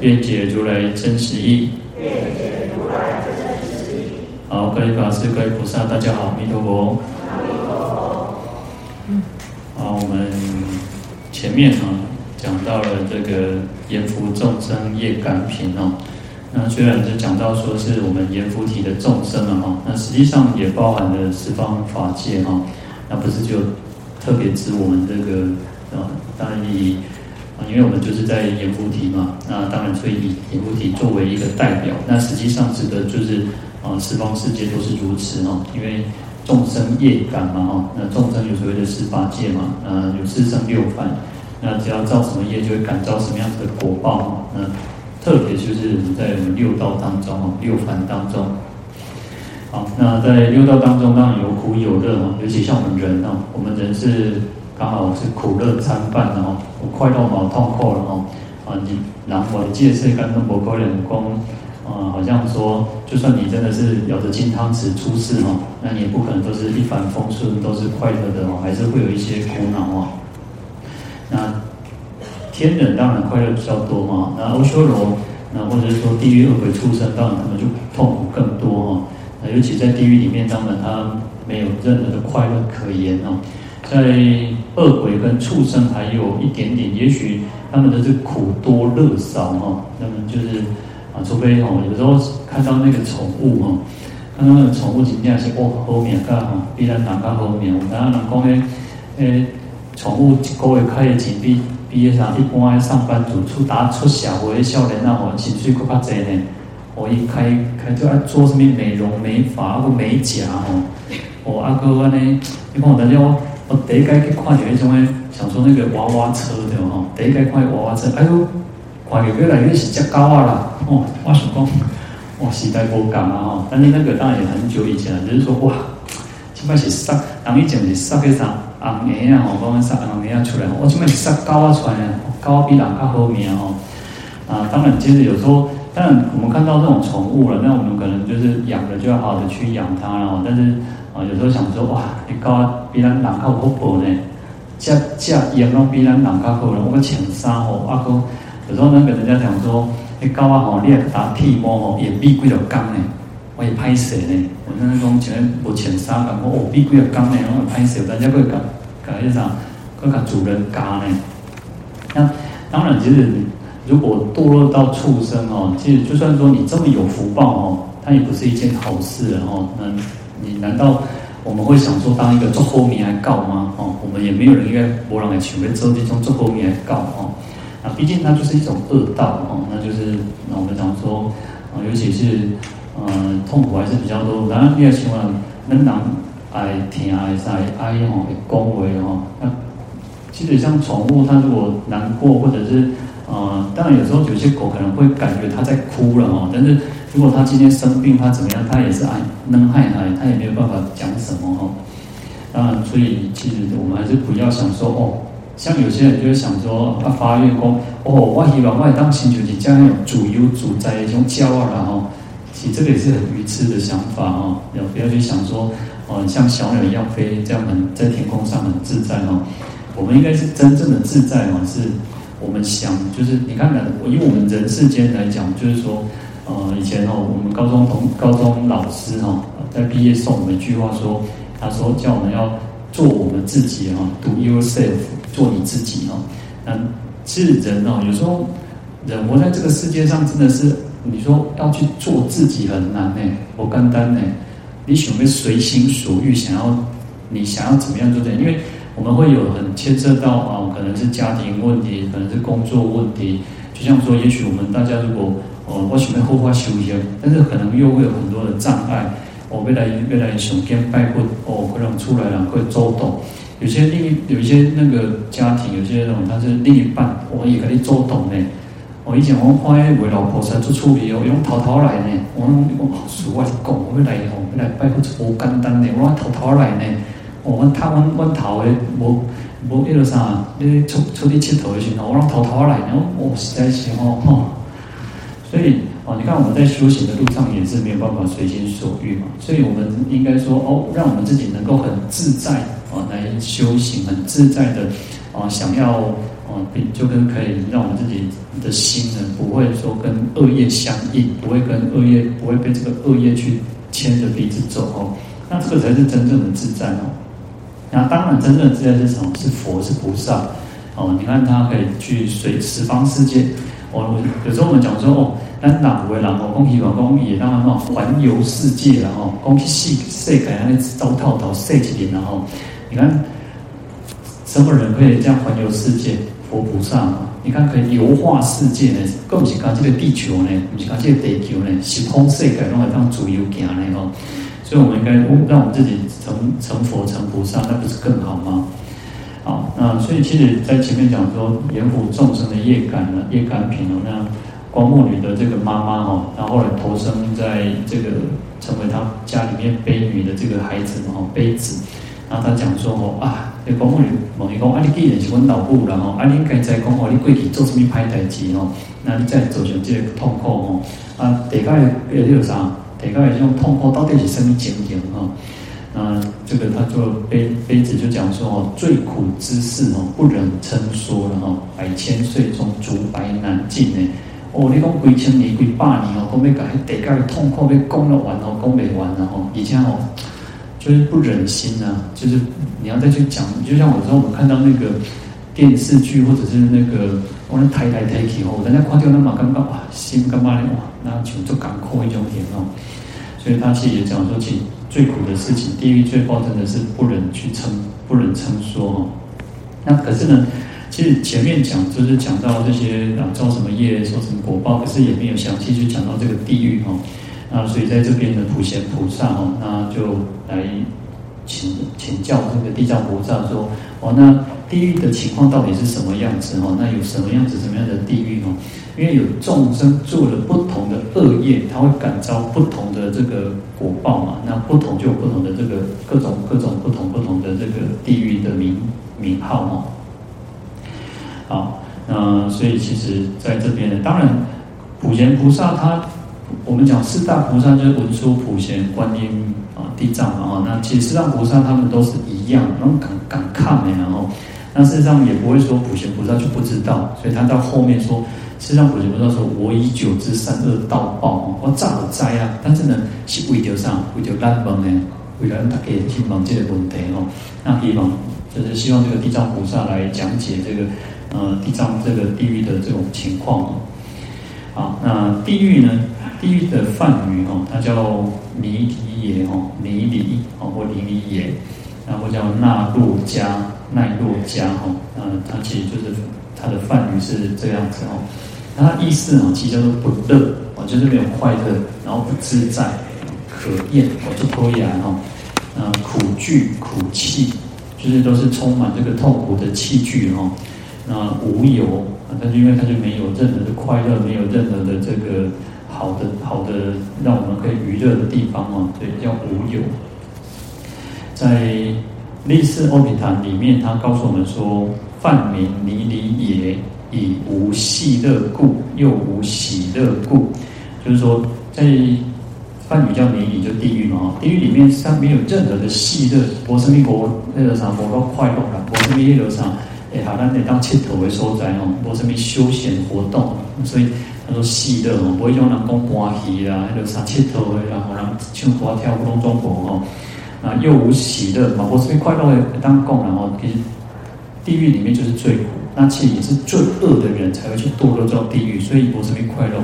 愿解如来真实义。好，各位法师、各位菩萨，大家好，弥陀佛。好，我们前面啊讲到了这个阎浮众生业感品哦。那虽然是讲到说是我们阎浮提的众生了哈，那实际上也包含了十方法界哈。那不是就特别指我们这个啊，当然以。啊，因为我们就是在阎浮提嘛，那当然所以以阎浮提作为一个代表，那实际上指的就是啊，十方世界都是如此哦。因为众生业感嘛哈，那众生有所谓的十八界嘛，呃，有四生六凡，那只要造什么业，就会感召什么样子的果报哈。那特别就是在我们六道当中哦，六凡当中。好，那在六道当中当然有苦有乐哈，尤其像我们人哦，我们人是。刚好是苦乐参半哦，我快乐嘛，痛苦了哦，啊，你然后我借势跟那么多人讲，啊，好像说，就算你真的是咬着金汤匙出世哈，那你也不可能都是一帆风顺，都是快乐的哦，还是会有一些苦恼哦。那天人当然快乐比较多嘛，那阿修罗，那或者是说地狱恶鬼畜生，当然他们就痛苦更多哦。那尤其在地狱里面，当然他没有任何的快乐可言哦。在恶鬼跟畜生还有一点点，也许他们的这苦多乐少哈，那么就是啊，除非哈，有时候看到那个宠物哈，看到那个宠物真正是哇好命噶哈，比咱人较好命。有当人讲诶诶，宠物一个月开的钱比比那啥一般的上班族出打出社会的少年那吼薪水佫较济呢。我一开开就爱做什么美容美发或美甲吼，我阿哥安尼，你看我大家我。我第一个去看到迄种诶，想说那个娃娃车对吼，第一个看娃娃车，哎呦，看到越来越是只狗啊啦，哦，我想讲，哇，时代无共啊吼，但是那个当然也很久以前了，就是说哇，起码是杀，人以前是杀个啥红颜啊吼，讲杀红颜出来，我起码是杀高啊出来，高比人较好命吼。啊，当然，其实有时候，当然我们看到这种宠物了，那我们可能就是养了就要好好的去养它了，但是。啊，有时候想说哇，你高比咱人较好薄呢，这这养拢比咱人较好了。我个穿衫吼，阿哥有时候那个人家讲说，你高啊吼，你也打剃毛吼，也比几条工呢，我也歹势呢。我那种穿无穿衫，讲我哦比几条工呢，我也歹势，人家会讲讲一啥，会讲主人家呢。那当然，其实如果堕落到畜生哦，其实就算说你这么有福报哦，它也不是一件好事哦，那。你难道我们会想说当一个做后面来告吗？哦，我们也没有人应该博人来求为这种做后面来告哦。那毕竟它就是一种恶道哦，那就是那我们讲说啊，尤其是、呃、痛苦还是比较多。当然你也希望能让爱听爱在爱哦恭维哦。那其实像宠物，它如果难过或者是呃，当然有时候有些狗可能会感觉它在哭了哦，但是。如果他今天生病，他怎么样？他也是爱能害他，他也没有办法讲什么哦。啊，所以其实我们还是不要想说哦，像有些人就会想说，他发愿说哦，我希望我当星球体将来有主有主宰一种骄傲然后，其实这个也是很愚痴的想法哦。要不要去想说哦，像小鸟一样飞，这样很在天空上很自在哦。我们应该是真正的自在哦，是我们想，就是你看看，以我们人世间来讲，就是说。呃，以前哦，我们高中同高中老师哈，在毕业送我们一句话说，他说叫我们要做我们自己哈，do yourself，做你自己哈。那其实人哦，有时候人活在这个世界上，真的是你说要去做自己很难呢，不简单呢。你想要随心所欲，想要你想要怎么样就怎样，因为我们会有很牵涉到啊，可能是家庭问题，可能是工作问题。就像说，也许我们大家如果哦，我想要好好修行，但是可能又会有很多的障碍。哦，未来未来想跟拜佛，哦，可能出来了会周动。有些另一有一些那个家庭，有些那种他是另一半，我也可以周动呢。我以前我发现为老婆才做处理哦，用偷偷来呢。我我俗话讲，我未来哦，未来拜佛无简单呢。我用偷偷来呢。我阮他阮阮头诶，无无迄个啥，你出出去佚佗的时候，我用偷偷来呢。我实在是哦吼。所以哦，你看我们在修行的路上也是没有办法随心所欲嘛。所以我们应该说哦，让我们自己能够很自在啊来修行，很自在的啊想要。哦就跟可以让我们自己的心呢，不会说跟恶业相应，不会跟恶业，不会被这个恶业去牵着鼻子走哦。那这个才是真正的自在哦。那当然，真正的自在是什么？是佛，是菩萨哦。你看他可以去随十方世界。我，有时候我们讲说哦，咱哪不会然后恭喜老公也让他们环游世界然后恭喜世世界那糟透透世界然后你看什么人可以这样环游世界？佛菩萨嘛，你看可以游化世界呢，更不是讲这个地球呢，不是讲这个地球呢，是空世界拢会当自由行呢哦。所以，我们应该让我们自己成成佛成菩萨，那不是更好吗？好，那所以其实，在前面讲说，阎浮众生的业感呢，业感品哦，那光目女的这个妈妈哦，然后来投生在这个成为她家里面悲女的这个孩子嘛，哦，悲子，然后她讲说哦啊。你讲我问伊讲，啊，你既然是阮老母啦吼，啊，你应该在讲哦，你过去做什么歹代志哦，那你再造成这个痛苦吼，啊，大概呃，那个啥，大概这种痛苦到底是什么情形吼？这个他做杯杯子就讲说哦，最苦之事哦，不忍称说了吼，百千岁中竹白难尽呢。哦，你讲几千年、几百年哦，讲要甲迄地界的痛苦要讲了完哦，讲未完然后，而且哦。就是不忍心呐、啊，就是你要再去讲，就像有时候我们看到那个电视剧，或者是那个我们抬抬抬起后，人家看到那么尴尬哇，心干嘛呢哇，那就就赶快一种点哦。所以他其实也讲说，其最苦的事情，地狱最报真的是不忍去称，不忍称说哦。那可是呢，其实前面讲就是讲到这些啊，造什么业，受什么果报，可是也没有详细去讲到这个地狱哦。那所以在这边的普贤菩萨哦，那就来请请教这个地藏菩萨说：哦，那地狱的情况到底是什么样子哦？那有什么样子什么样的地狱哦？因为有众生做了不同的恶业，他会感召不同的这个果报嘛。那不同就有不同的这个各种各种不同不同的这个地狱的名名号哦。好，那所以其实在这边呢，当然普贤菩萨他。我们讲四大菩萨就是文殊、普贤、观音啊、地藏啊。那其实四大菩萨他们都是一样，然后敢敢看的，然后那事实上也不会说普贤菩萨就不知道，所以他到后面说，事实上普贤菩萨说：“我以九知三恶道报，我早就知啊。”但是呢，是为着啥？为着难问呢？为了让大家去问这个问题哦。那希望就是希望这个地藏菩萨来讲解这个呃地藏这个地狱的这种情况哦。好，那地狱呢？地狱的梵语哦，它叫尼里耶哦，尼里哦或尼里耶，然后叫那洛迦、奈洛迦哦，嗯，它其实就是它的梵语是这样子哦。那它意思哦，其实叫做不乐哦，就是没有快乐，然后不自在，可厌哦，就拖延哦，嗯，苦惧苦气，就是都是充满这个痛苦的器具哦。那无有，但是因为它就没有任何的快乐，没有任何的这个。好的，好的，让我们可以娱乐的地方哦，对，叫无有。在历世欧毗昙里面，他告诉我们说：“梵名尼里耶，以无戏乐故，又无喜乐故。”就是说，在梵语叫尼里，就地狱嘛。地狱里面它没有任何的戏乐，无什么国那个啥，无个快乐啦，无什么那个啥，哎，好，咱得当佚佗的所在哦，无什么休闲活动，所以。他说戏乐哦，不会像人讲欢喜啦，那个啥佚佗的，然后人唱歌跳舞拢装模哦，啊又无喜乐嘛，不是快乐当供，然后其实地狱里面就是最苦，那其实也是最恶的人才会去堕落到地狱，所以不是没快乐，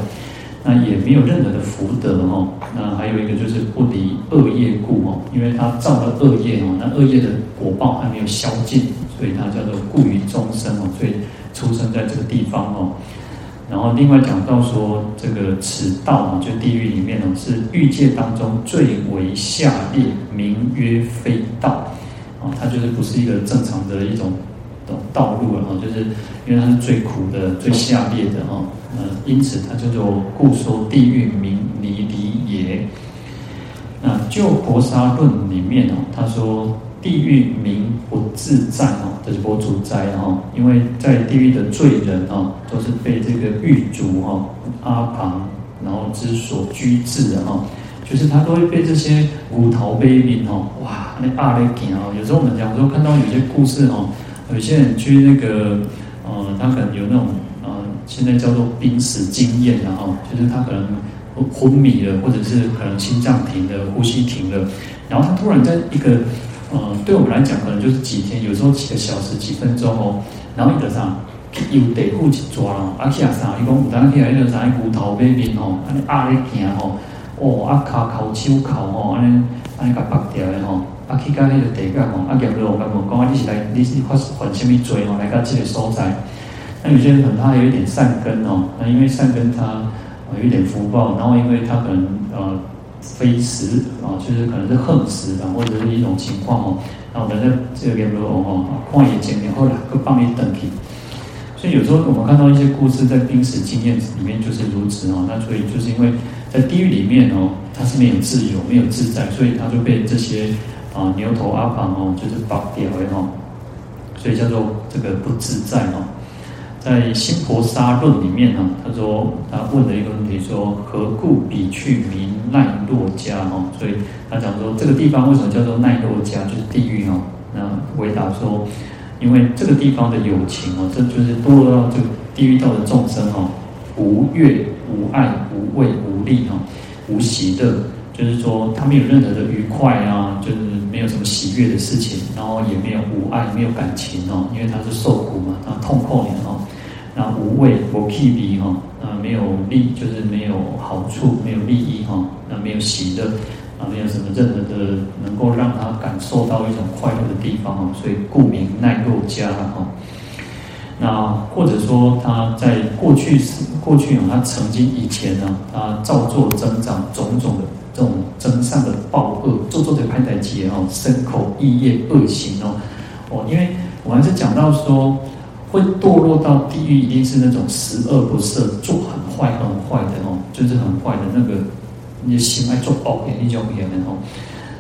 那也没有任何的福德哦，那还有一个就是不离恶业故哦，因为他造了恶业哦，那恶业的果报还没有消尽，所以他叫做故于众生哦，所以出生在这个地方哦。然后另外讲到说，这个此道啊，就地狱里面呢，是欲界当中最为下劣，名曰非道啊，它就是不是一个正常的一种道路了哈，就是因为它是最苦的、最下劣的哈，呃，因此它叫做故说地狱名离离也。那就婆沙论里面哦，他说地狱名不自在哦，这是不自在哦，因为在地狱的罪人哦，都是被这个狱卒哈阿旁，然后之所居置的哈，就是他都会被这些无头悲悯哦，哇，那阿勒吉哦，有时候我们讲说看到有些故事哦，有些人去那个呃，他可能有那种呃，现在叫做濒死经验然后，就是他可能。昏迷了，或者是可能心脏停了，呼吸停了，然后他突然在一个，呃，对我们来讲可能就是几天，有时候几个小时、几分钟哦，然后一个啥，有地虎去抓了，啊下啥，伊讲有当起来那个啥骨头被面吼，安尼压咧行吼，哦啊靠靠手靠吼，安尼安尼甲拔掉的吼，啊去到迄个地角吼，啊业落甲问讲啊，你是来你是发犯什么罪吼，来到这个所在，那有些人可能他有一点善根哦，那因为善根他。有一点福报，然后因为他可能呃非时啊，就是可能是横时啊，或者是一种情况哦，然后我们在这边落哦，旷野见面，后来各放一等品。所以有时候我们看到一些故事，在濒死经验里面就是如此哦。那所以就是因为在地狱里面哦，他是没有自由、没有自在，所以他就被这些啊牛头阿旁哦，就是绑掉了哦，所以叫做这个不自在哦。在《新婆沙论》里面呢，他说他问了一个问题，说何故彼去名奈落迦？哈，所以他讲说这个地方为什么叫做奈落迦，就是地狱哦。那回答说，因为这个地方的有情哦，这就是堕落到这个地狱道的众生哦，无悦无爱无畏无力哈，无喜乐，就是说他没有任何的愉快啊，就是没有什么喜悦的事情，然后也没有无爱，没有感情哦，因为他是受苦嘛，他痛苦的哦。那无畏无气鼻哈，啊没有利就是没有好处，没有利益哈，那没有喜乐，啊，没有什么任何的能够让他感受到一种快乐的地方哈，所以故名奈落迦哈。那或者说他在过去时，过去啊，他曾经以前呢，他造作增长种种的这种增上的报恶，做作的拍台劫哦，身口意业恶行哦，哦，因为我还是讲到说。会堕落到地狱，一定是那种十恶不赦、做很坏、很坏的哦，就是很坏的那个，你心爱做恶业，你就不言了哦。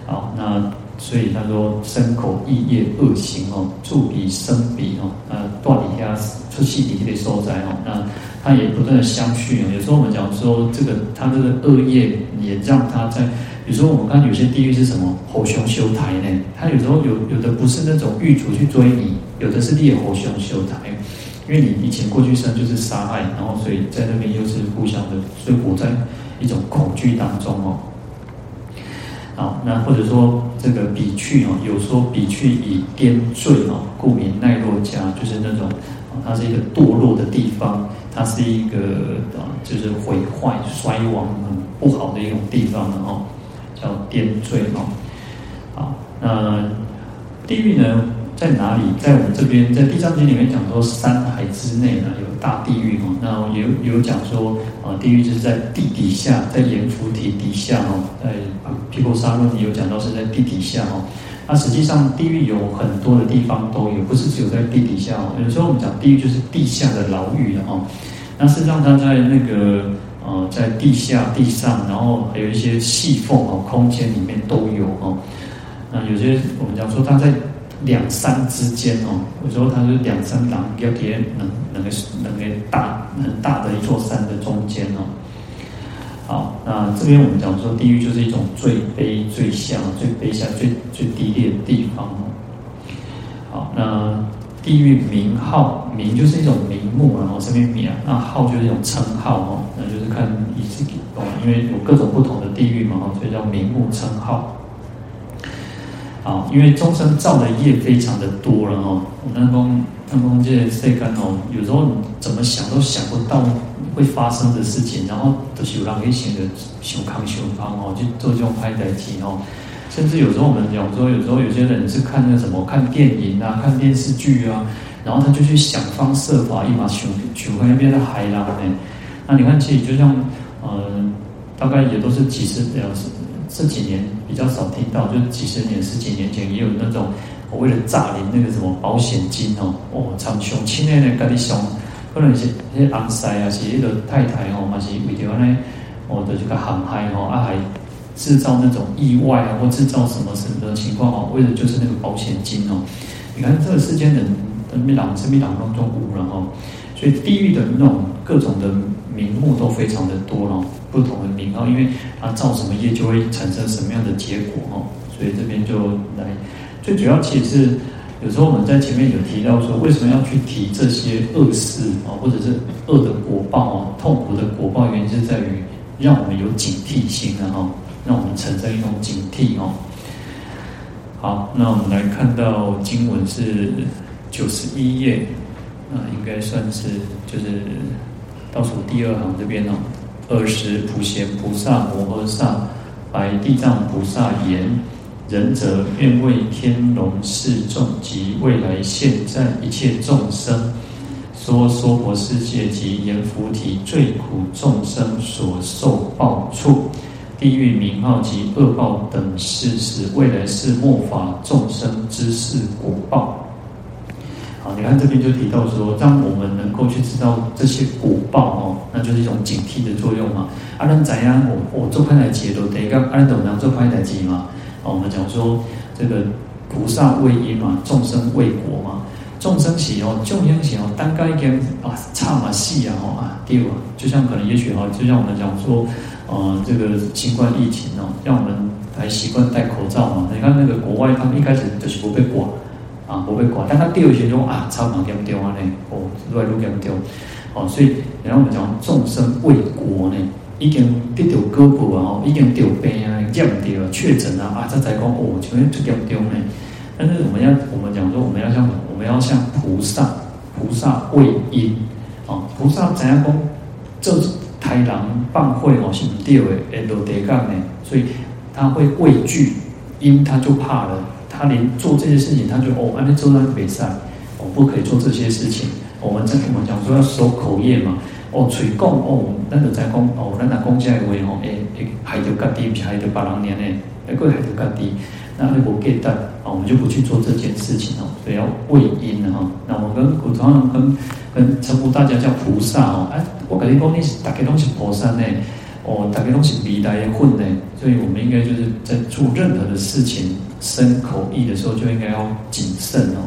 好，那所以他说身口意业恶行哦，触彼生彼哦，那断底下出气底的受灾哦，那他也不断的相续哦。有时候我们讲说这个他这个恶业也让他在。有时候我们看有些地狱是什么？火熊修台呢？他有时候有有的不是那种狱卒去追你，有的是烈火熊修台，因为你以前过去生就是杀害，然后所以在那边又是互相的，所以活在一种恐惧当中哦。好，那或者说这个比去哦，有说比去以颠坠哦，故名奈落家，就是那种它是一个堕落的地方，它是一个啊，就是毁坏衰亡很不好的一种地方了哦。叫颠坠哦，好，那地狱呢在哪里？在我们这边，在《地藏经》里面讲说，山海之内呢有大地狱哦。那有有讲说，啊，地狱就是在地底下，在阎浮提底下哦，在《毗婆沙论》里有讲到是在地底下哦。那实际上地狱有很多的地方都有，不是只有在地底下哦。有时候我们讲地狱就是地下的牢狱哦。那事实上它在那个。呃，在地下、地上，然后还有一些细缝哦，空间里面都有哦。那有些我们讲说，它在两山之间哦，有时候它是两山两要叠能能个能个大很大的一座山的中间哦。好，那这边我们讲说，地狱就是一种最卑、最下、最卑下、最最低劣的地方哦。好，那。地狱名号，名就是一种名目，然后这边名啊，那号就是一种称号哦，那就是看意思懂，因为有各种不同的地狱嘛，所以叫名目称号。啊，因为众生造的业非常的多了哦，我们讲，那讲这世间哦，有时候怎么想都想不到会发生的事情，然后都是有让一些的想康想方哦，就做这种拍在机哦。甚至有时候我们讲说，有时候有些人是看那什么，看电影啊，看电视剧啊，然后他就去想方设法，一马求求回那边的海浪呢。那你看，其实就像，呃，大概也都是几十年，这几年比较少听到，就是几十年、十几年前也有那种，我为了诈领那个什么保险金哦，哦，长熊亲爱的跟你想可能是迄翁婿啊，是迄个太太哦，嘛是为着安尼，哦的这个航海哦，啊还制造那种意外啊，或制造什么什么的情况哦，为的就是那个保险金哦。你看这个世间人的命档是命当中无了哦，所以地狱的那种各种的名目都非常的多了，不同的名号，因为它造什么业就会产生什么样的结果哦，所以这边就来最主要其实是。有时候我们在前面有提到说，为什么要去提这些恶事啊，或者是恶的果报啊，痛苦的果报，原因是在于让我们有警惕心啊，哈，让我们产生一种警惕哦。好，那我们来看到经文是九十一页，啊，应该算是就是倒数第二行这边哦。尔时普贤菩萨摩诃萨白地藏菩萨言。仁者愿为天龙四众及未来现在一切众生，说娑婆世界及阎浮提最苦众生所受报处、地狱名号及恶报等事实，未来世末法众生之事果报。好，你看这边就提到说，让我们能够去知道这些果报哦，那就是一种警惕的作用嘛。阿难怎样？我我做派来解都得讲，阿难怎样做派来解嘛？我们讲说这个菩萨为因嘛，众生为果嘛。众生喜哦，众生喜哦，单该一点啊，差嘛细啊，哦啊，对吧？就像可能也许哈，就像我们讲说，呃，这个新冠疫情哦，让我们还习惯戴口罩嘛。你看那个国外，他们一开始就是不被管啊，不被挂，但他第二天就啊，差嘛点丢啊呢，哦，越来越丢，哦，所以然后我们讲众生为果呢。已经得到胳膊啊，已经得病啊，验掉确诊啊，啊，这才讲哦，就会出严重呢。但是我们要，我们讲说，我们要像，我们要像菩萨，菩萨为因啊，菩萨怎样讲？这豺狼放会哦，是不对的，会落地干呢。所以他会畏惧，因他就怕了，他连做这些事情，他就哦，安尼做那个比赛，哦，不可以做这些事情。我们这我们讲说要守口业嘛。哦，嘴讲哦，咱就在讲哦，咱若讲这个话吼，诶诶，害到家己，不是害到别人呢？诶，过害到家己，那你无记得，哦，我们就不去做这件事情哦。所以要畏因哈。那我跟古常人跟跟称呼大家叫菩萨哦。哎，我跟你讲，你是大家都是菩萨呢，哦，大家都是未来的份呢。所以我们应该就是在做任何的事情，身口意的时候，就应该要谨慎哦。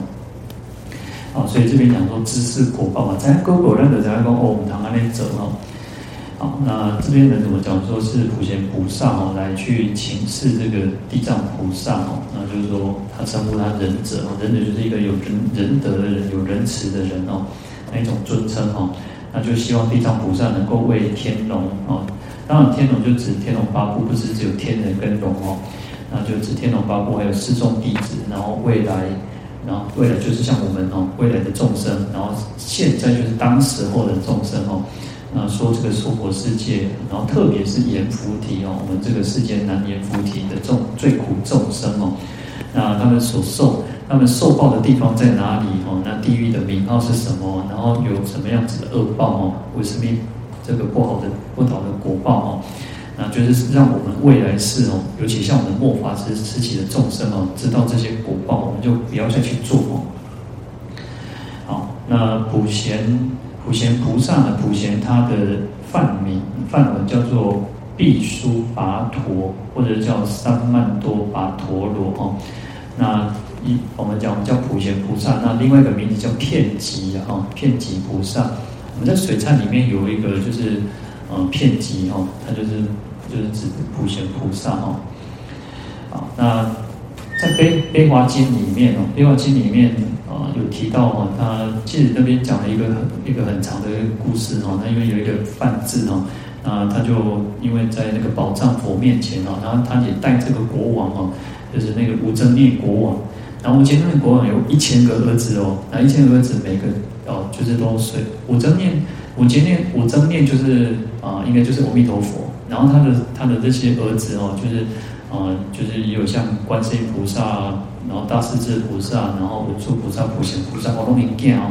好，所以这边讲说知识果报嘛，在哥哥认得在讲哦，我们谈安内者哦。好，那这边人怎么讲？说是普贤菩萨哦，来去请示这个地藏菩萨哦，那就是说他称呼他仁者哦，仁者就是一个有仁仁德的人，有仁慈的人哦，那一种尊称哦，那就希望地藏菩萨能够为天龙哦，当然天龙就指天龙八部，不是只有天人跟龙哦，那就指天龙八部还有四众弟子，然后未来。然后未来就是像我们哦，未来的众生，然后现在就是当时候的众生哦。那说这个娑婆世界，然后特别是阎浮提哦，我们这个世间难阎浮提的众最苦众生哦。那他们所受，他们受报的地方在哪里哦？那地狱的名号是什么？然后有什么样子的恶报哦？为什么这个不好的不好的果报哦？那就是让我们未来世哦，尤其像我们末法时时期的众生哦，知道这些果报，我们就不要再去做哦。好，那普贤普贤菩萨呢？普贤他的梵名梵文叫做毕输跋陀，或者叫三曼多跋陀罗哦。那一我们讲叫普贤菩萨，那另外一个名字叫遍寂啊，遍寂菩萨。我们在水忏里面有一个就是。呃，片集哦，它就是就是指普贤菩萨哦。好，那在《悲悲华经》里面哦，《悲华经》里面啊、有提到哦，他其实那边讲了一个很一个很长的一个故事哦。那因为有一个梵志哦，那他就因为在那个宝藏佛面前哦，然后他也带这个国王哦，就是那个无諍念国王。然后无諍念国王有一千个儿子哦，那一千个儿子每个哦就是都是无諍念。无諍念，无諍念就是啊、应该就是阿弥陀佛。然后他的他的这些儿子哦，就是啊、就是有像观世音菩萨，然后大势至菩萨，然后文殊菩萨、普贤菩萨，好多名见哦。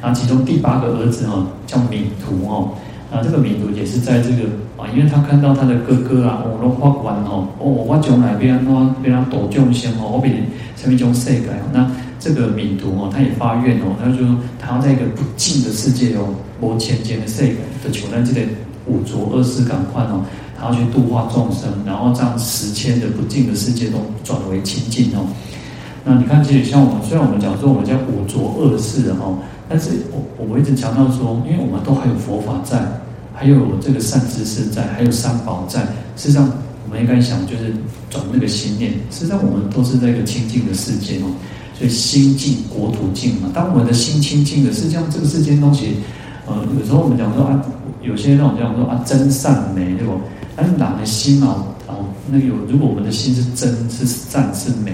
然后其中第八个儿子哦，叫弥图哦。那，这个弥图也是在这个啊，因为他看到他的哥哥啊，我，都发完哦，哦，我将来变啊变啊度众生哦，我比什么种世界哦，那。这个敏图哦，他也发愿哦，他就说他要在一个不净的世界哦，无浅浅的世界的求在这个五浊恶世赶快哦，他要去度化众生，然后这样十千的不净的世界都转为清净哦。那你看，其实像我们，虽然我们讲说我们叫五浊恶世哦，但是我我们一直强调说，因为我们都还有佛法在，还有这个善知识在，还有三宝在，事实上。我们应该想，就是转那个心念。实际上，我们都是在一个清净的世界哦。所以心净，国土净嘛。当我们的心清净的，实际上这个世间东西，呃，有时候我们讲说啊，有些那种讲说啊，真善美，对不？但是哪的心啊？哦，那有，如果我们的心是真是善是美，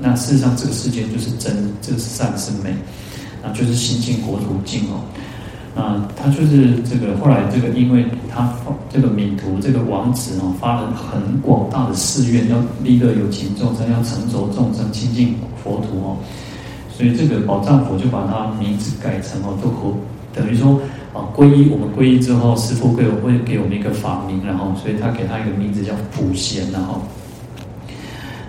那事实上这个世间就是真，这个是善是美，那就是心净国土净哦。啊，他就是这个后来这个，因为他这个敏图这个王子哦，发了很广大的誓愿，要利乐有情众生，要成就众生亲近佛土哦，所以这个宝藏佛就把他名字改成哦，都和等于说啊，皈依我们皈依之后，师父给我会给我们一个法名，然后所以他给他一个名字叫普贤，然后。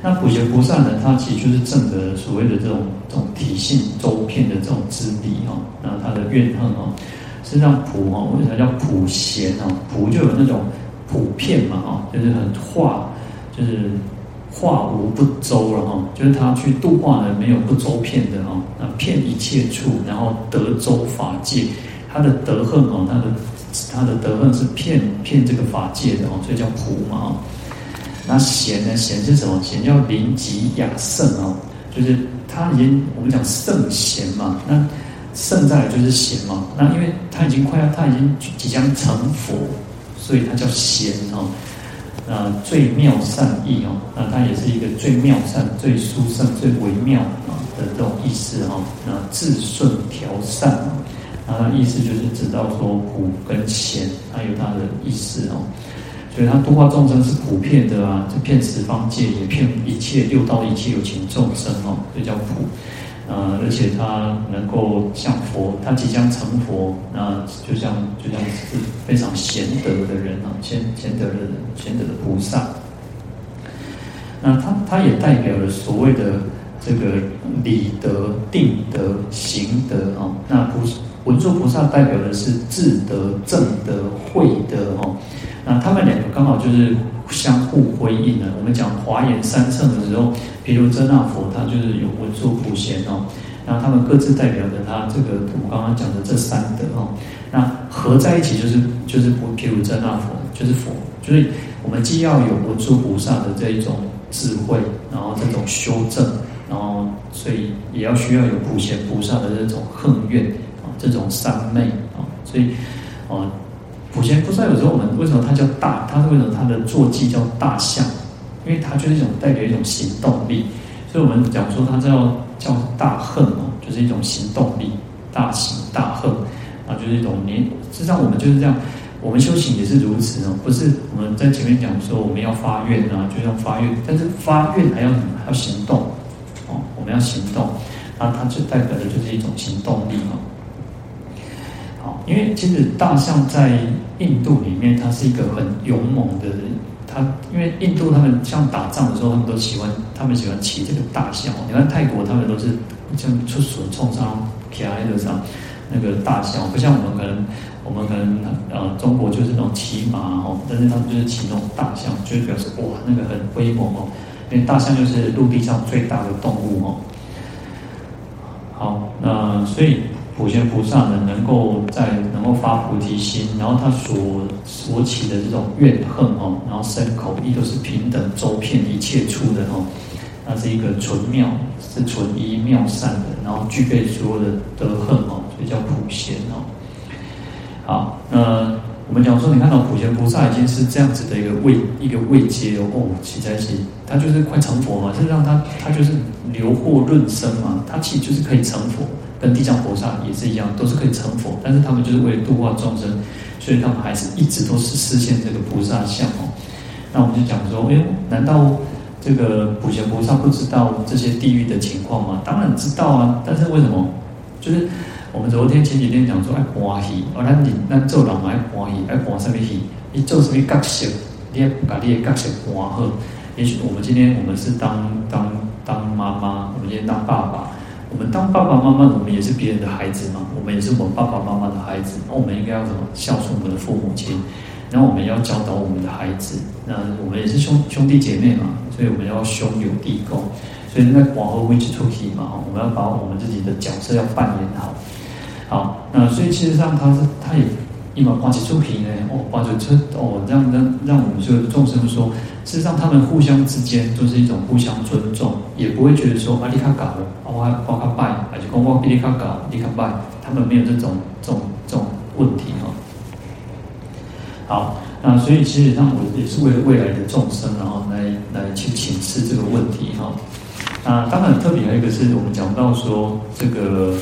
那普贤菩萨呢，他其实就是正的所谓的这种这种体性周遍的这种智力哦，那他的怨恨哦。实际上普哈，为什么叫普贤哦？普就有那种普遍嘛哈，就是很化，就是化无不周了哈，就是他去度化人没有不周遍的哈，那遍一切处，然后得周法界，他的德恨哦，他的他的德恨是遍遍这个法界的哦，所以叫普嘛哦。那贤呢？贤是什么？贤叫临极雅圣哦，就是他已经我们讲圣贤嘛，那。圣在就是贤嘛，那因为他已经快要，他已经即将成佛，所以他叫贤哦。那，最妙善意哦，那他也是一个最妙善、最殊胜、最微妙啊的这种意思哈。那自顺调善啊，那意思就是知道说古跟贤，它有它的意思哦。所以他度化众生是普遍的啊，就遍十方界，也遍一切六道一切有情众生哦，所以叫普。呃，而且他能够像佛，他即将成佛，那就像就像是非常贤德的人啊，贤贤德的人，贤德的菩萨。那他他也代表了所谓的这个理德、定德、行德啊。那菩文殊菩萨代表的是智德、正德、慧德哦。那他们两个刚好就是。相互辉映的。我们讲华严三乘的时候，比如真那佛，他就是有文殊普贤哦，然后他们各自代表着他这个我刚刚讲的这三德哦，那合在一起就是就是不譬如真那佛，就是佛，就是我们既要有文殊菩萨的这一种智慧，然后这种修正，然后所以也要需要有普贤菩萨的这种恨怨啊，这种三昧啊，所以啊。普贤菩萨有时候我们为什么他叫大？他是为什么他的坐骑叫大象？因为他就是一种代表一种行动力，所以我们讲说他叫叫大恨哦，就是一种行动力，大喜大恨啊，就是一种连。实际上我们就是这样，我们修行也是如此哦，不是我们在前面讲说我们要发愿啊，就要发愿，但是发愿还要什么？还要行动哦，我们要行动，那它就代表的就是一种行动力哦嘛。因为其实大象在印度里面，它是一个很勇猛的人。它因为印度他们像打仗的时候，他们都喜欢，他们喜欢骑这个大象。你看泰国他们都是像出损冲上骑在那个上那个大象，不像我们可能我们可能呃中国就是那种骑马哦，但是他们就是骑那种大象，就是表示哇那个很威猛哦。因为大象就是陆地上最大的动物哦。好，那所以。普贤菩萨呢，能够在能够发菩提心，然后他所所起的这种怨恨哦，然后身口意都是平等周遍一切处的哦，那是一个纯妙，是纯一妙善的，然后具备所有的德恨哦，所以叫普贤哦。好，那我们讲说，你看到普贤菩萨已经是这样子的一个位一个位阶哦，起在起，他就是快成佛嘛，是让他他就是留惑润生嘛，他其实就是可以成佛。跟地藏菩萨也是一样，都是可以成佛，但是他们就是为了度化众生，所以他们还是一直都是实现这个菩萨相哦。那我们就讲说，哎，难道这个普贤菩萨不知道这些地狱的情况吗？当然知道啊，但是为什么？就是我们昨天前几天讲说，爱欢喜，哦，那你那做人爱欢喜，爱欢什么喜？你做什么角色？你要把你的角色欢好。也许我们今天我们是当当当妈妈，我们今天当爸爸。我们当爸爸妈妈，我们也是别人的孩子嘛，我们也是我们爸爸妈妈的孩子，那我们应该要怎么孝顺我们的父母亲？然后我们要教导我们的孩子，那我们也是兄兄弟姐妹嘛，所以我们要兄友弟恭，所以那往后会去出题嘛，我们要把我们自己的角色要扮演好。好，那所以其实上他是他也。一毛挂起出皮呢，哦，挂着车哦，让让让我们所有的众生说，事实上他们互相之间都是一种互相尊重，也不会觉得说啊，你卡搞，我我卡拜，还是讲我比你卡搞，你卡拜，他们没有这种这种这种问题哈。好，那所以其实上我也是为了未来的众生，然后来来去请示这个问题哈。那当然特别还有一个是我们讲到说这个。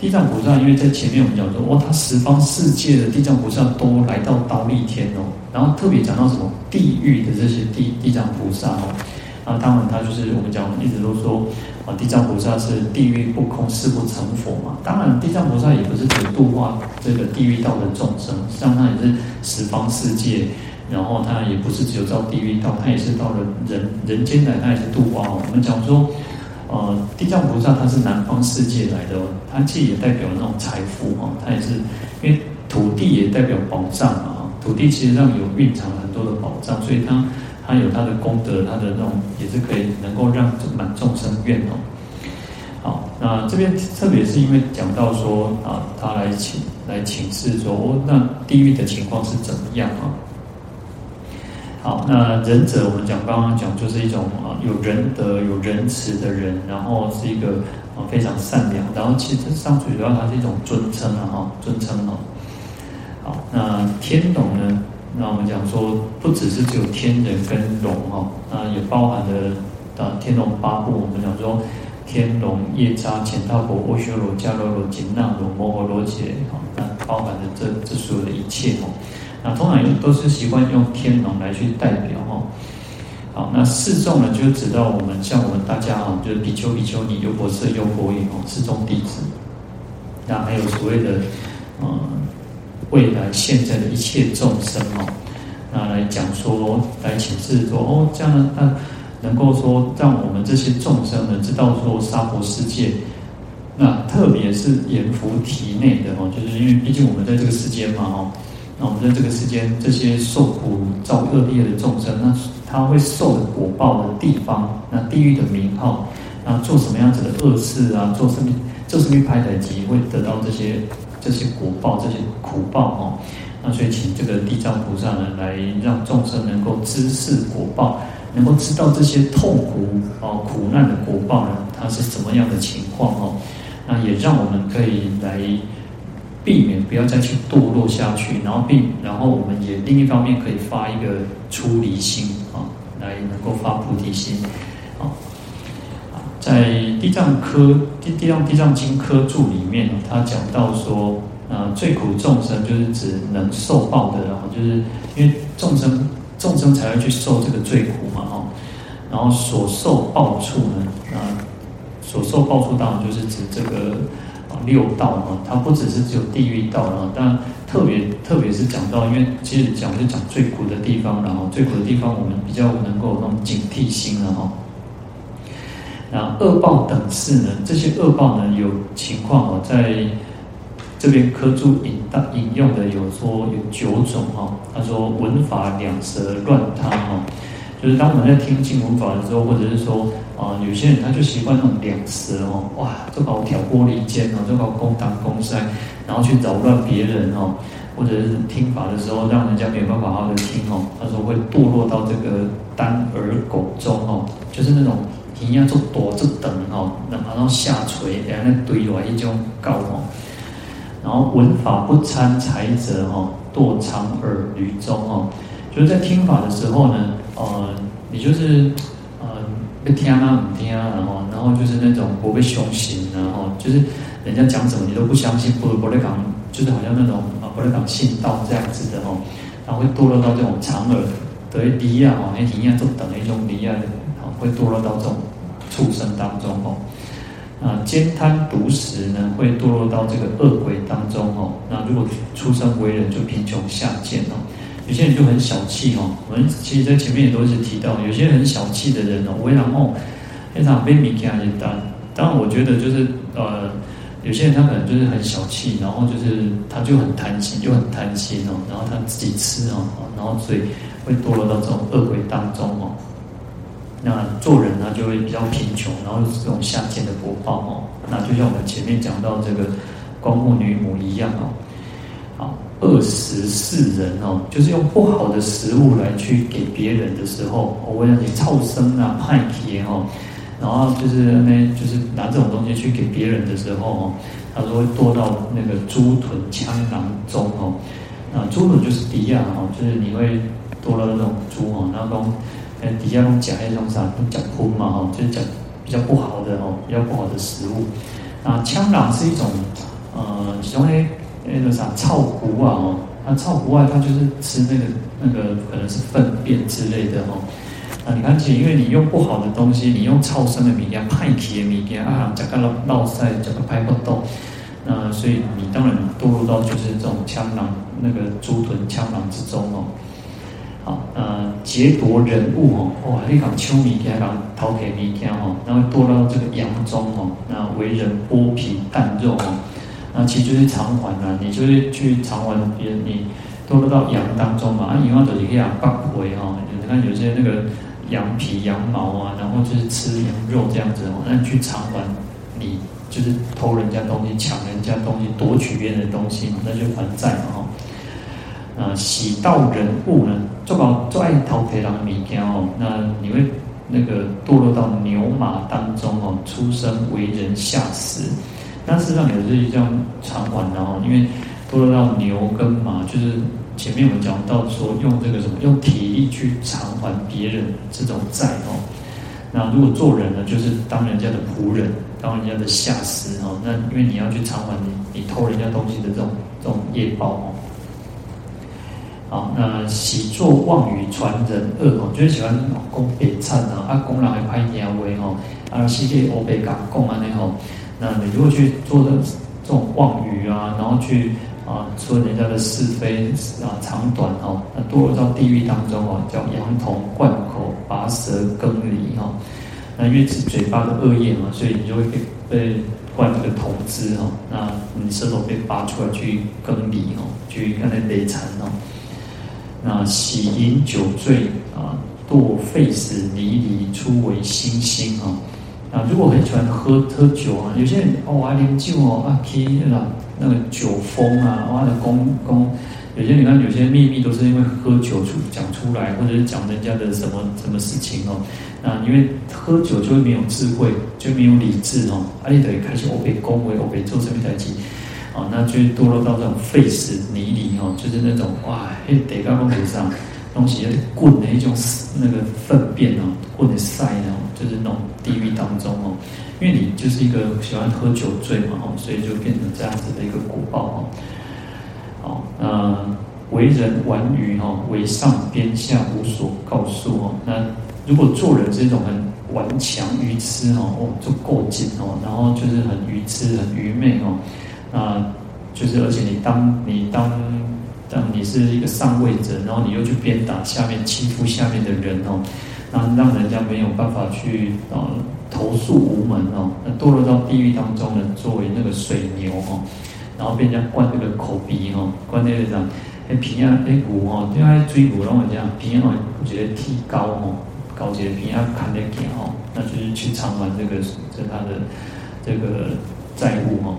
地藏菩萨，因为在前面我们讲说，哦，他十方世界的地藏菩萨都来到刀立天哦，然后特别讲到什么地狱的这些地地藏菩萨哦，啊，当然他就是我们讲一直都说，啊，地藏菩萨是地狱不空誓不成佛嘛。当然，地藏菩萨也不是只度化这个地狱道的众生，实际上他也是十方世界，然后他也不是只有到地狱道，他也是到了人人间来，他也是度化哦。我们讲说。呃，地藏菩萨他是南方世界来的，他既也代表那种财富哈，他也是因为土地也代表宝藏嘛，土地其实上有蕴藏很多的宝藏，所以他他有他的功德，他的那种也是可以能够让满众生愿哦。好，那这边特别是因为讲到说啊，他来请来请示说，哦，那地狱的情况是怎么样啊？好，那仁者，我们讲刚刚讲就是一种啊，有仁德、有仁慈的人，然后是一个啊非常善良，然后其实上最主要它是一种尊称啊，哈，尊称哦。好，那天龙呢？那我们讲说，不只是只有天人跟龙哈，那也包含了啊天龙八部。我们讲说，天龙夜叉、乾道婆、阿修罗、迦罗罗、紧那罗、摩诃罗伽，哈，那包含了这这所有的一切哦。那通常都是习惯用天龙来去代表哈。好，那四众呢，就指到我们像我们大家哈，就是比丘、比丘尼、优婆塞、优婆夷哦，四众弟子。那还有所谓的嗯，未来现在的一切众生哦，那来讲说，来请示说哦，这样呢，那能够说让我们这些众生呢，知道说娑婆世界，那特别是阎浮提内的哦，就是因为毕竟我们在这个世间嘛哦。那我们在这个世间，这些受苦造恶业的众生，那他会受的果报的地方，那地狱的名号，那做什么样子的恶事啊，做什么做什么拍台机，会得到这些这些果报，这些苦报哦。那所以请这个地藏菩萨呢，来让众生能够知是果报，能够知道这些痛苦哦苦难的果报呢，它是什么样的情况哦。那也让我们可以来。避免不要再去堕落下去，然后并然后我们也另一方面可以发一个出离心啊，来能够发菩提心啊。在地藏科地地藏地藏经科注里面，他讲到说，啊，最苦众生就是指能受报的，然后就是因为众生众生才会去受这个罪苦嘛，哈。然后所受报处呢，啊，所受报处当然就是指这个。六道啊，它不只是只有地狱道啊，但特别特别是讲到，因为其实讲是讲最苦的地方，然后最苦的地方我们比较能够有那种警惕心了哈。那恶报等事呢，这些恶报呢有情况哦，在这边科注引大引用的有说有九种哈，他说文法两舌乱他哈。就是当我们在听经文法的时候，或者是说，啊、有些人他就习惯那种两舌哦，哇，就搞挑拨离间哦，就搞攻当攻塞，然后去扰乱别人哦，或者是听法的时候，让人家没有办法好好的听哦，他说会堕落到这个单耳狗中哦，就是那种一样做躲着等哦，然后下垂，然后堆落一种告哦，然后闻法不参才者哦，堕长耳驴中哦，就是在听法的时候呢。呃，你就是呃，不听啊，不听啊，然后，然后就是那种不被凶行，然后就是人家讲什么你都不相信，不不来讲，就是好像那种啊，不来讲信道这样子的哦，然后会堕落到这种长耳的离啊，哦，那体验就等一种离啊，会堕落到这种畜生当中哦，啊，慳贪独食呢，会堕落到这个恶鬼当中哦，那如果出生为人，就贫穷下贱哦。有些人就很小气哦，我们其实在前面也都是提到，有些很小气的人哦，为然后非常被名气很大，当然我觉得就是呃，有些人他可能就是很小气，然后就是他就很贪心，就很贪心哦，然后他自己吃哦，然后所以会堕落到这种恶鬼当中哦。那做人呢就会比较贫穷，然后这种下贱的果报哦。那就像我们前面讲到这个光目女母一样哦。好，恶食世人哦，就是用不好的食物来去给别人的时候，我问你臭生啊、派铁哦，然后就是呢，就是拿这种东西去给别人的时候哦，他说会堕到那个猪豚枪囊中哦。那猪豚就是敌啊哦，就是你会堕到那种猪哦，然后。底下用讲那种啥，用讲荤嘛哈，就是讲比较不好的哦，比较不好的食物。那腔囊是一种呃，其中呢那个啥臭狐啊哦，那臭狐啊，它就是吃那个那个可能是粪便之类的哦。那你看起，因为你用不好的东西，你用超生的物件、派气的物件啊，这个老老塞，这个拍不动，那所以你当然堕入到就是这种蜣螂那个猪豚蜣螂之中哦。好，呃，劫夺人物哦，哇，你讲抢物件，讲偷摕物件哦，然后堕到这个羊中哦，那为人剥皮啖肉哦，那其实就是偿还啊，你就是去偿还别人，你堕落到羊当中嘛，啊，羊要走一个羊八回哈，你看有些那个羊皮、羊毛啊，然后就是吃羊肉这样子哦，那你去偿还，你就是偷人家东西、抢人家东西、夺取别人的东西嘛，那就还债嘛哈。啊，喜盗人物呢，做搞做爱偷别人的物件哦，那你会那个堕落到牛马当中哦，出生为人下死。但事实上有这一种偿还的哦，因为堕落到牛跟马，就是前面我们讲到说用这个什么，用体力去偿还别人这种债哦。那如果做人呢，就是当人家的仆人，当人家的下司哦。那因为你要去偿还你你偷人家东西的这种这种业报哦。好，那喜作妄语传人恶哦，就是喜欢讲白惨啊，啊讲人会歹听话吼，啊世界欧白讲讲安尼吼，那你如果去做的这种妄语啊，然后去啊说人家的是非啊长短哦，那堕落到地狱当中哦，叫羊头灌口，拔舌耕犁哈，那因为是嘴巴的恶业嘛，所以你就会被被灌这个头汁哈，那你舌头被拔出来去耕犁哦，去跟那累残哦。那喜饮酒醉啊，堕沸死离离，出为猩猩啊。啊，如果很喜欢喝喝酒啊，有些人哦爱啉酒哦，啊去那个那个酒疯啊，哇的公公，有些你看有些秘密都是因为喝酒出讲出来，或者是讲人家的什么什么事情哦。那因为喝酒就会没有智慧，就没有理智哦。而且等于开始我被恭维，我被做什么代志。哦，那就堕落到这种废死泥里哦，就是那种哇，嘿，得高空上东西有点滚的一种那个粪便哦，或者晒哦，就是那种地狱当中哦，因为你就是一个喜欢喝酒醉嘛哦，所以就变成这样子的一个果报哦。好，那为人顽愚哦，为上边下无所告诉哦。那如果做人是一种很顽强愚痴哦，哦，就过紧哦，然后就是很愚痴、很愚昧哦。啊，就是而且你当你当当你是一个上位者，然后你又去鞭打下面欺负下面的人哦，那让人家没有办法去啊投诉无门哦，那堕落到地狱当中呢，作为那个水牛哦，然后被人家灌那个口鼻哦，灌那个啥，哎鼻啊哎骨哦，因为椎骨，然后这样鼻哦，直接提高哦，高阶鼻啊看得见哦，那就是去偿还这个这他的这个债务哦。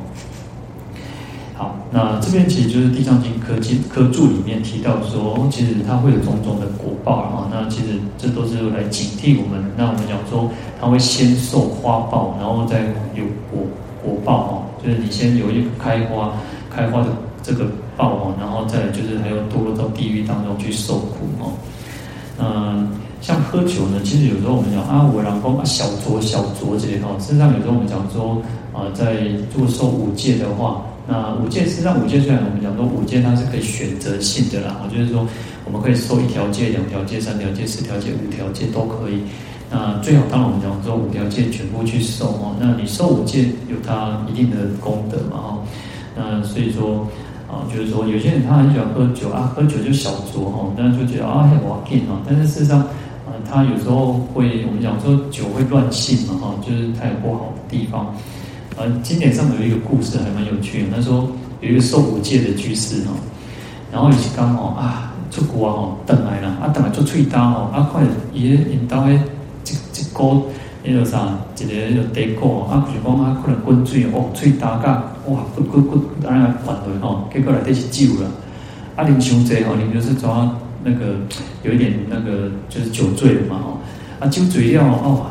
好，那这边其实就是《地藏经》科技科注里面提到说，其实它会有种种的果报啊。那其实这都是来警惕我们。那我们讲说，它会先受花报，然后再有果果报哦。就是你先有一个开花开花的这个报哦，然后再就是还有堕落到地狱当中去受苦哦。嗯，像喝酒呢，其实有时候我们讲啊，我然后小酌小酌这些哈，事实上有时候我们讲说啊，在做受五戒的话。那五戒，实上五戒虽然我们讲说五戒它是可以选择性的啦，就是说我们可以受一条戒、两条戒、三条戒、四条戒、五条戒都可以。那最好当然我们讲说五条戒全部去受哦。那你受五戒有它一定的功德嘛哈。那所以说啊，就是说有些人他很喜欢喝酒啊，喝酒就小酌哈，但是就觉得啊很滑稽哈。但是事实上啊，他有时候会，我们讲说酒会乱性嘛，哈，就是他有不好的地方。呃，经典上有一个故事还蛮有趣的，那时候有一个受五戒的居士哈，然后有时刚好啊出国啊吼，等来了啊等来做翠刀吼，啊快伊引导诶，一一锅迄个啥，一个迄个地锅啊，就是讲啊可能滚水哦，翠刀甲哇滚滚滚，当然滚落吼，结果来底是酒了，啊啉伤济吼，啉就是抓那个有一点那个就是酒醉了嘛吼，啊酒醉了哦。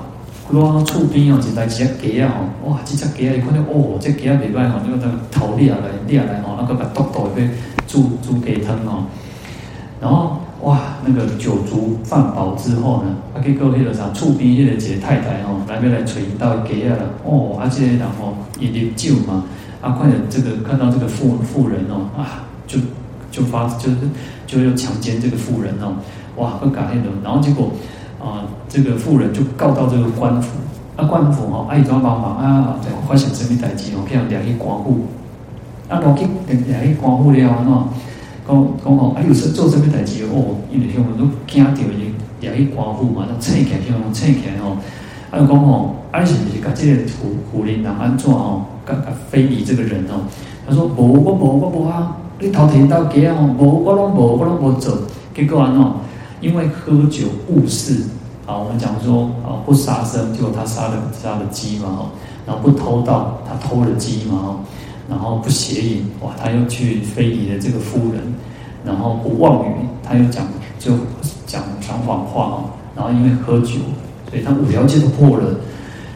我厝边哦，一台一只鸡啊吼，哇，这只鸡啊，你看到哦，这鸡啊袂歹吼，那个头裂下来，裂下来吼，那个把肚肚去煮煮鸡汤哦，然后哇，那个酒足饭饱之后呢，啊，结果迄个啥，厝边迄个一个太太吼，来要来找到鸡啊了，哦，啊，这个然后一啉酒嘛，啊，快点这个看到这个富富人哦，啊，就就发就是就要强奸这个富人哦，哇，很感恩的，然后结果。啊，这个妇人就告到这个官府，啊，官府吼，啊，伊怎帮忙啊？对发生什么代志哦？这样两个官府，啊，两个两个官府了啊，讲讲吼，啊，有时做什么代志哦？因为乡人都惊到伊两个官府嘛，都请起来，乡人醒起来哦，啊，讲吼，啊，是不是甲这个妇妇人人安怎哦？甲甲非礼这个人哦？他说无，我无，我无啊，你偷听到鸡啊？无，我拢无，我拢无做，结果安怎？因为喝酒误事，啊，我们讲说啊，不杀生，结果他杀了杀了鸡嘛，哈，然后不偷盗，他偷了鸡嘛，哈，然后不邪淫，哇，他又去非礼了这个夫人，然后不妄语，他又讲就讲讲谎话啊，然后因为喝酒，所以他五条戒都破了，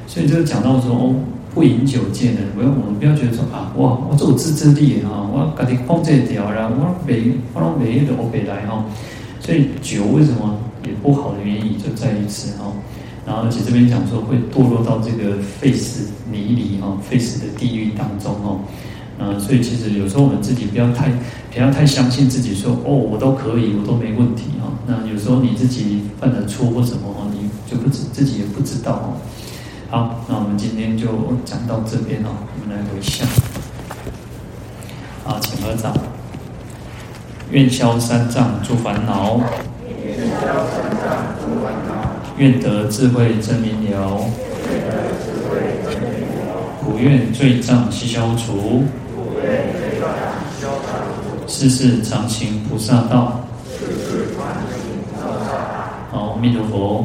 所以就讲到说哦，不饮酒戒呢，不要我们不要觉得说啊，哇，我做自制力啊，我赶紧控制掉，然后我每我拢每日都我回来哈。所以酒为什么也不好的原因就在于此哈，然后而且这边讲说会堕落到这个废死泥里哈，废死的地狱当中哦，嗯，所以其实有时候我们自己不要太不要太相信自己说哦，我都可以，我都没问题哈。那有时候你自己犯了错或什么哈，你就不知自己也不知道哦。好，那我们今天就讲到这边哦，我们来回向。好，请合掌。愿消三障诸烦恼，愿得智慧真明了，苦愿罪障悉消除，世世常行菩萨道。好，阿弥陀佛。